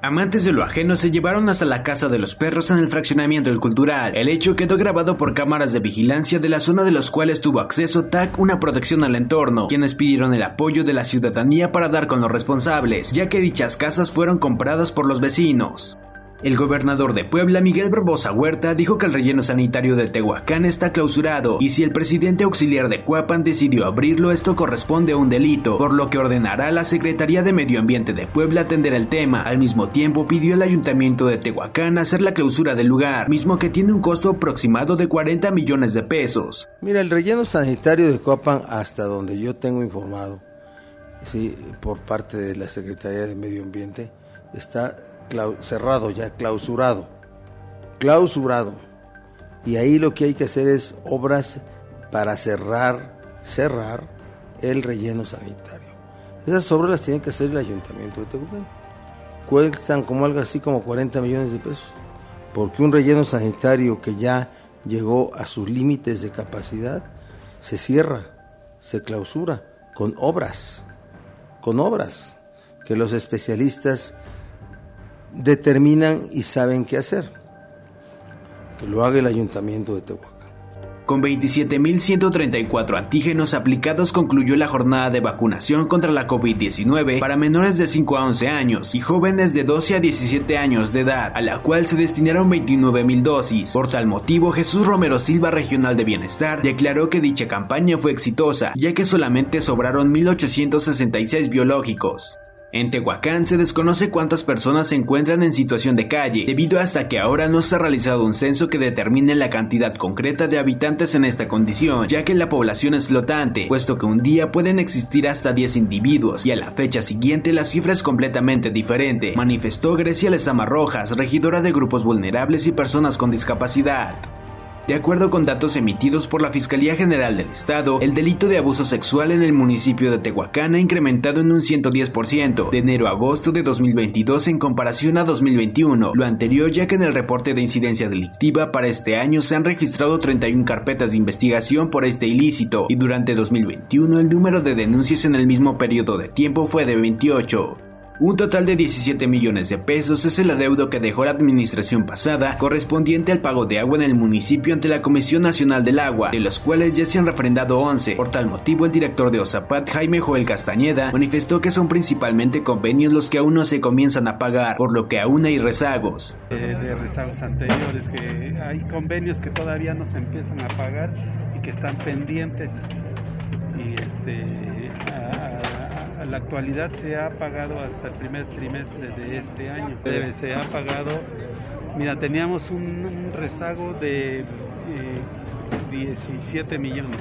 Amantes de lo ajeno se llevaron hasta la casa de los perros en el fraccionamiento del cultural. El hecho quedó grabado por cámaras de vigilancia de la zona de los cuales tuvo acceso TAC una protección al entorno, quienes pidieron el apoyo de la ciudadanía para dar con los responsables, ya que dichas casas fueron compradas por los vecinos. El gobernador de Puebla, Miguel Barbosa Huerta, dijo que el relleno sanitario de Tehuacán está clausurado y si el presidente auxiliar de Cuapan decidió abrirlo, esto corresponde a un delito, por lo que ordenará a la Secretaría de Medio Ambiente de Puebla atender el tema. Al mismo tiempo, pidió al ayuntamiento de Tehuacán hacer la clausura del lugar, mismo que tiene un costo aproximado de 40 millones de pesos. Mira, el relleno sanitario de Cuapan, hasta donde yo tengo informado, sí, por parte de la Secretaría de Medio Ambiente, está cerrado ya, clausurado, clausurado. Y ahí lo que hay que hacer es obras para cerrar, cerrar el relleno sanitario. Esas obras las tiene que hacer el ayuntamiento de Tehuacán. Cuestan como algo así como 40 millones de pesos. Porque un relleno sanitario que ya llegó a sus límites de capacidad se cierra, se clausura con obras, con obras que los especialistas determinan y saben qué hacer. Que lo haga el ayuntamiento de Tehuacán. Con 27.134 antígenos aplicados concluyó la jornada de vacunación contra la COVID-19 para menores de 5 a 11 años y jóvenes de 12 a 17 años de edad, a la cual se destinaron 29.000 dosis. Por tal motivo, Jesús Romero Silva, regional de Bienestar, declaró que dicha campaña fue exitosa, ya que solamente sobraron 1.866 biológicos. En Tehuacán se desconoce cuántas personas se encuentran en situación de calle, debido hasta que ahora no se ha realizado un censo que determine la cantidad concreta de habitantes en esta condición, ya que la población es flotante, puesto que un día pueden existir hasta 10 individuos y a la fecha siguiente la cifra es completamente diferente, manifestó Grecia Lezama Rojas, regidora de grupos vulnerables y personas con discapacidad. De acuerdo con datos emitidos por la Fiscalía General del Estado, el delito de abuso sexual en el municipio de Tehuacán ha incrementado en un 110% de enero a agosto de 2022 en comparación a 2021, lo anterior ya que en el reporte de incidencia delictiva para este año se han registrado 31 carpetas de investigación por este ilícito y durante 2021 el número de denuncias en el mismo periodo de tiempo fue de 28. Un total de 17 millones de pesos es el adeudo que dejó la administración pasada correspondiente al pago de agua en el municipio ante la Comisión Nacional del Agua, de los cuales ya se han refrendado 11. Por tal motivo, el director de OSAPAT, Jaime Joel Castañeda, manifestó que son principalmente convenios los que aún no se comienzan a pagar, por lo que aún hay rezagos. de rezagos anteriores, que hay convenios que todavía no se empiezan a pagar y que están pendientes. Y este la actualidad se ha pagado hasta el primer trimestre de este año. Se ha pagado, mira, teníamos un, rezago de 17 eh, millones.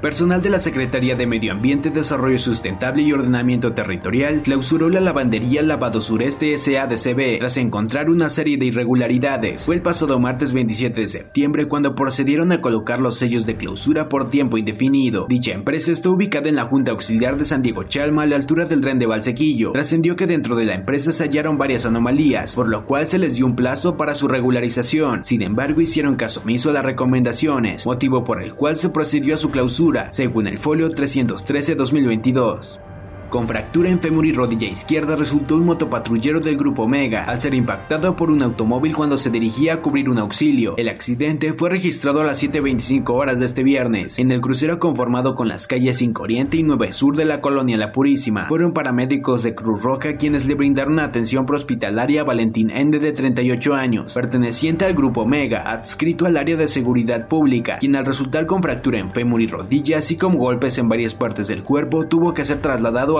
Personal de la Secretaría de Medio Ambiente, Desarrollo Sustentable y Ordenamiento Territorial clausuró la lavandería Lavado Sureste SADCB tras encontrar una serie de irregularidades. Fue el pasado martes 27 de septiembre cuando procedieron a colocar los sellos de clausura por tiempo indefinido. Dicha empresa está ubicada en la Junta Auxiliar de San Diego Chalma a la altura del tren de Valsequillo. Trascendió que dentro de la empresa se hallaron varias anomalías, por lo cual se les dio un plazo para su regularización. Sin embargo, hicieron caso omiso a las recomendaciones, motivo por el cual se procedió a su clausura según el folio 313-2022. Con fractura en fémur y rodilla izquierda resultó un motopatrullero del grupo Omega al ser impactado por un automóvil cuando se dirigía a cubrir un auxilio. El accidente fue registrado a las 7.25 horas de este viernes en el crucero conformado con las calles 5 Oriente y 9 Sur de la colonia La Purísima. Fueron paramédicos de Cruz Roja quienes le brindaron atención prohospitalaria a Valentín Ende de 38 años, perteneciente al grupo Omega, adscrito al área de seguridad pública, quien al resultar con fractura en fémur y rodilla así como golpes en varias partes del cuerpo tuvo que ser trasladado